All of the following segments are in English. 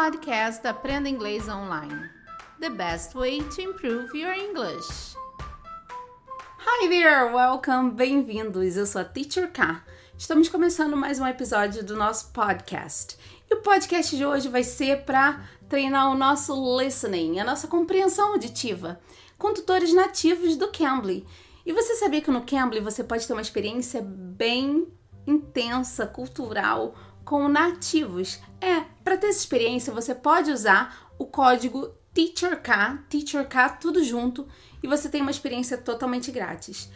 podcast Aprenda Inglês Online. The best way to improve your English. Hi there, welcome, bem-vindos. Eu sou a Teacher K. Estamos começando mais um episódio do nosso podcast. E o podcast de hoje vai ser para treinar o nosso listening, a nossa compreensão auditiva, com tutores nativos do Cambly. E você sabia que no Cambly você pode ter uma experiência bem intensa, cultural, com nativos. É, para ter essa experiência, você pode usar o código TEACHERK, TEACHERK tudo junto, e você tem uma experiência totalmente grátis.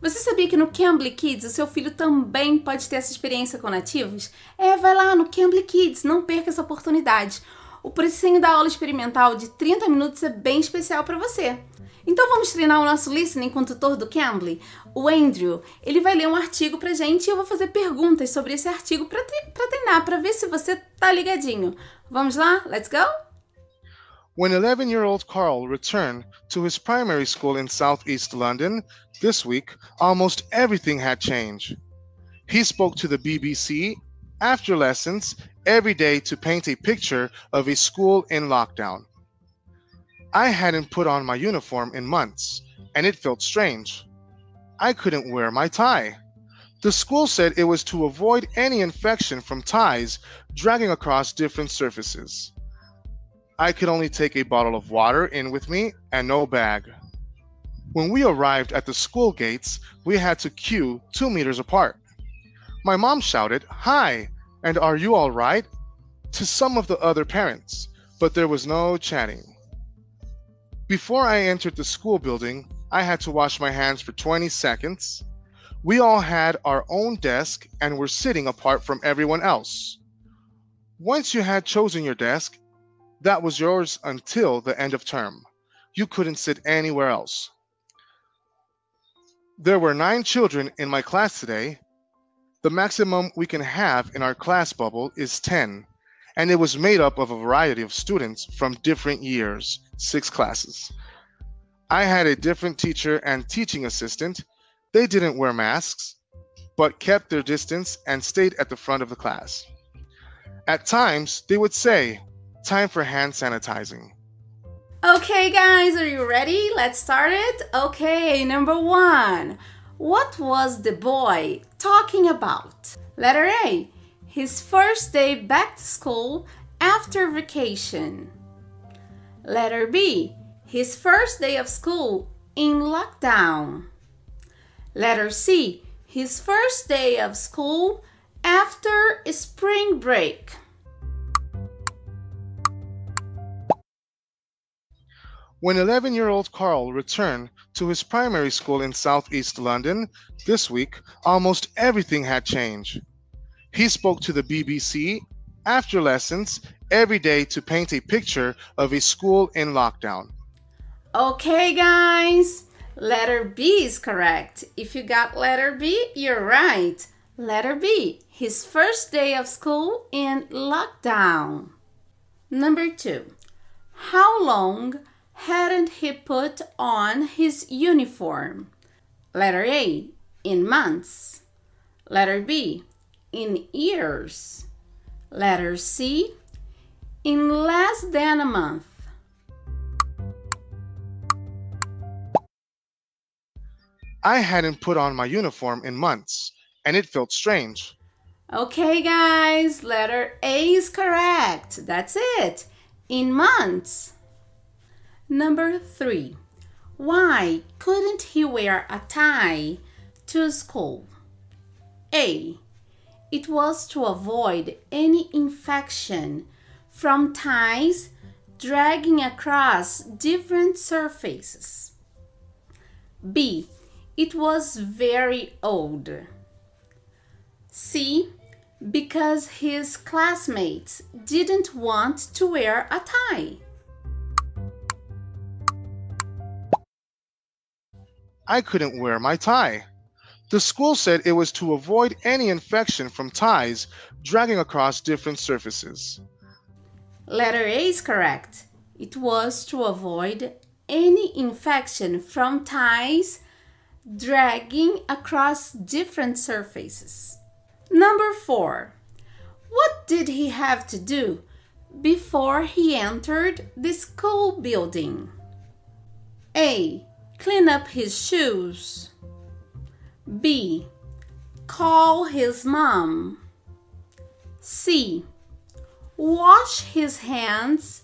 Você sabia que no Cambly Kids o seu filho também pode ter essa experiência com nativos? É, vai lá no Cambly Kids, não perca essa oportunidade. O precinho da aula experimental de 30 minutos é bem especial para você. Então vamos treinar o nosso listening com o tutor do Cambly, o Andrew. Ele vai ler um artigo pra gente e eu vou fazer perguntas sobre esse artigo para treinar, para ver se você tá ligadinho. Vamos lá? Let's go? When 11 year old Carl returned to his primary school in southeast London this week, almost everything had changed. He spoke to the BBC after lessons every day to paint a picture of a school in lockdown. I hadn't put on my uniform in months, and it felt strange. I couldn't wear my tie. The school said it was to avoid any infection from ties dragging across different surfaces. I could only take a bottle of water in with me and no bag. When we arrived at the school gates, we had to queue two meters apart. My mom shouted, Hi, and are you all right? to some of the other parents, but there was no chatting. Before I entered the school building, I had to wash my hands for 20 seconds. We all had our own desk and were sitting apart from everyone else. Once you had chosen your desk, that was yours until the end of term. You couldn't sit anywhere else. There were nine children in my class today. The maximum we can have in our class bubble is 10 and it was made up of a variety of students from different years, six classes. I had a different teacher and teaching assistant. They didn't wear masks, but kept their distance and stayed at the front of the class. At times, they would say, Time for hand sanitizing. Okay, guys, are you ready? Let's start it. Okay, number one. What was the boy talking about? Letter A his first day back to school after vacation. Letter B, his first day of school in lockdown. Letter C, his first day of school after spring break. When 11 year old Carl returned to his primary school in southeast London this week, almost everything had changed. He spoke to the BBC after lessons every day to paint a picture of a school in lockdown. Okay, guys, letter B is correct. If you got letter B, you're right. Letter B, his first day of school in lockdown. Number two, how long hadn't he put on his uniform? Letter A, in months. Letter B, in years. Letter C, in less than a month. I hadn't put on my uniform in months, and it felt strange. Okay, guys, letter A is correct. That's it. In months. Number three. Why couldn't he wear a tie to school? A. It was to avoid any infection from ties dragging across different surfaces. B. It was very old. C. Because his classmates didn't want to wear a tie. I couldn't wear my tie. The school said it was to avoid any infection from ties dragging across different surfaces. Letter A is correct. It was to avoid any infection from ties dragging across different surfaces. Number four. What did he have to do before he entered the school building? A. Clean up his shoes. B. Call his mom. C. Wash his hands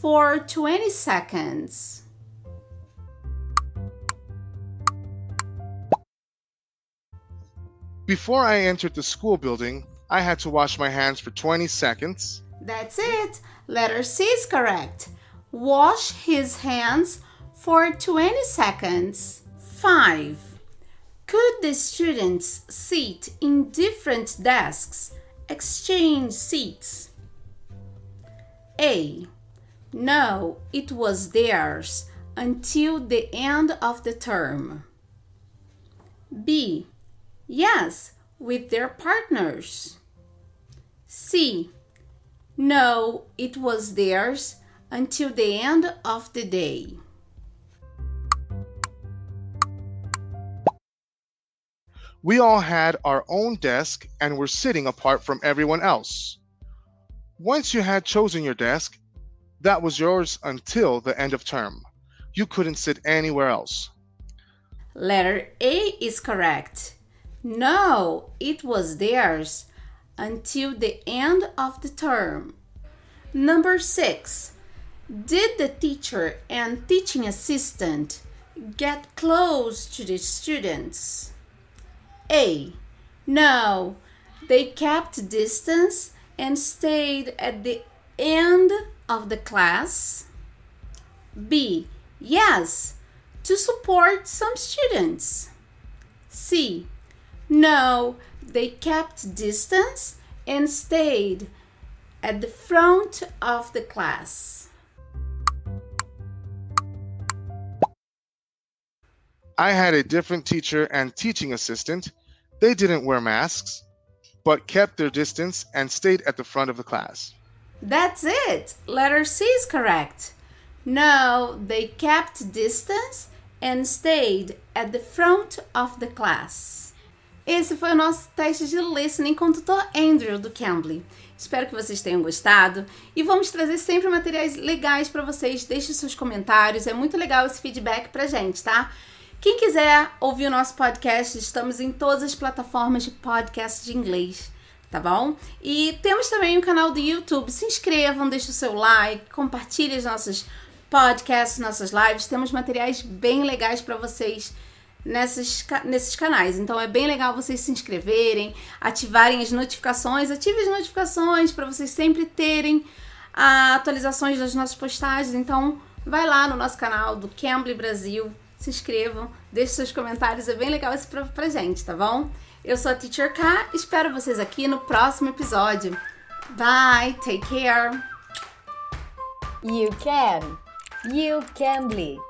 for 20 seconds. Before I entered the school building, I had to wash my hands for 20 seconds. That's it. Letter C is correct. Wash his hands for 20 seconds. 5. Could the students sit in different desks, exchange seats? A. No, it was theirs until the end of the term. B. Yes, with their partners. C. No, it was theirs until the end of the day. We all had our own desk and were sitting apart from everyone else. Once you had chosen your desk, that was yours until the end of term. You couldn't sit anywhere else. Letter A is correct. No, it was theirs until the end of the term. Number six. Did the teacher and teaching assistant get close to the students? A. No, they kept distance and stayed at the end of the class. B. Yes, to support some students. C. No, they kept distance and stayed at the front of the class. I had a different teacher and teaching assistant. They didn't wear masks, but kept their distance and stayed at the front of the class. That's it. Letter C is correct. No, they kept distance and stayed at the front of the class. Esse foi o nosso teste de listening com o tutor Andrew do Cambly. Espero que vocês tenham gostado e vamos trazer sempre materiais legais para vocês. Deixe seus comentários, é muito legal esse feedback pra gente, tá? Quem quiser ouvir o nosso podcast, estamos em todas as plataformas de podcast de inglês, tá bom? E temos também um canal do YouTube. Se inscrevam, deixe o seu like, compartilhe as nossas podcasts, nossas lives. Temos materiais bem legais para vocês nessas, nesses canais. Então é bem legal vocês se inscreverem, ativarem as notificações, ative as notificações para vocês sempre terem atualizações das nossas postagens. Então vai lá no nosso canal do Cambly Brasil se inscrevam, deixem seus comentários, é bem legal esse pra, pra gente, tá bom? Eu sou a Teacher K, espero vocês aqui no próximo episódio. Bye, take care. You can. You can bleed.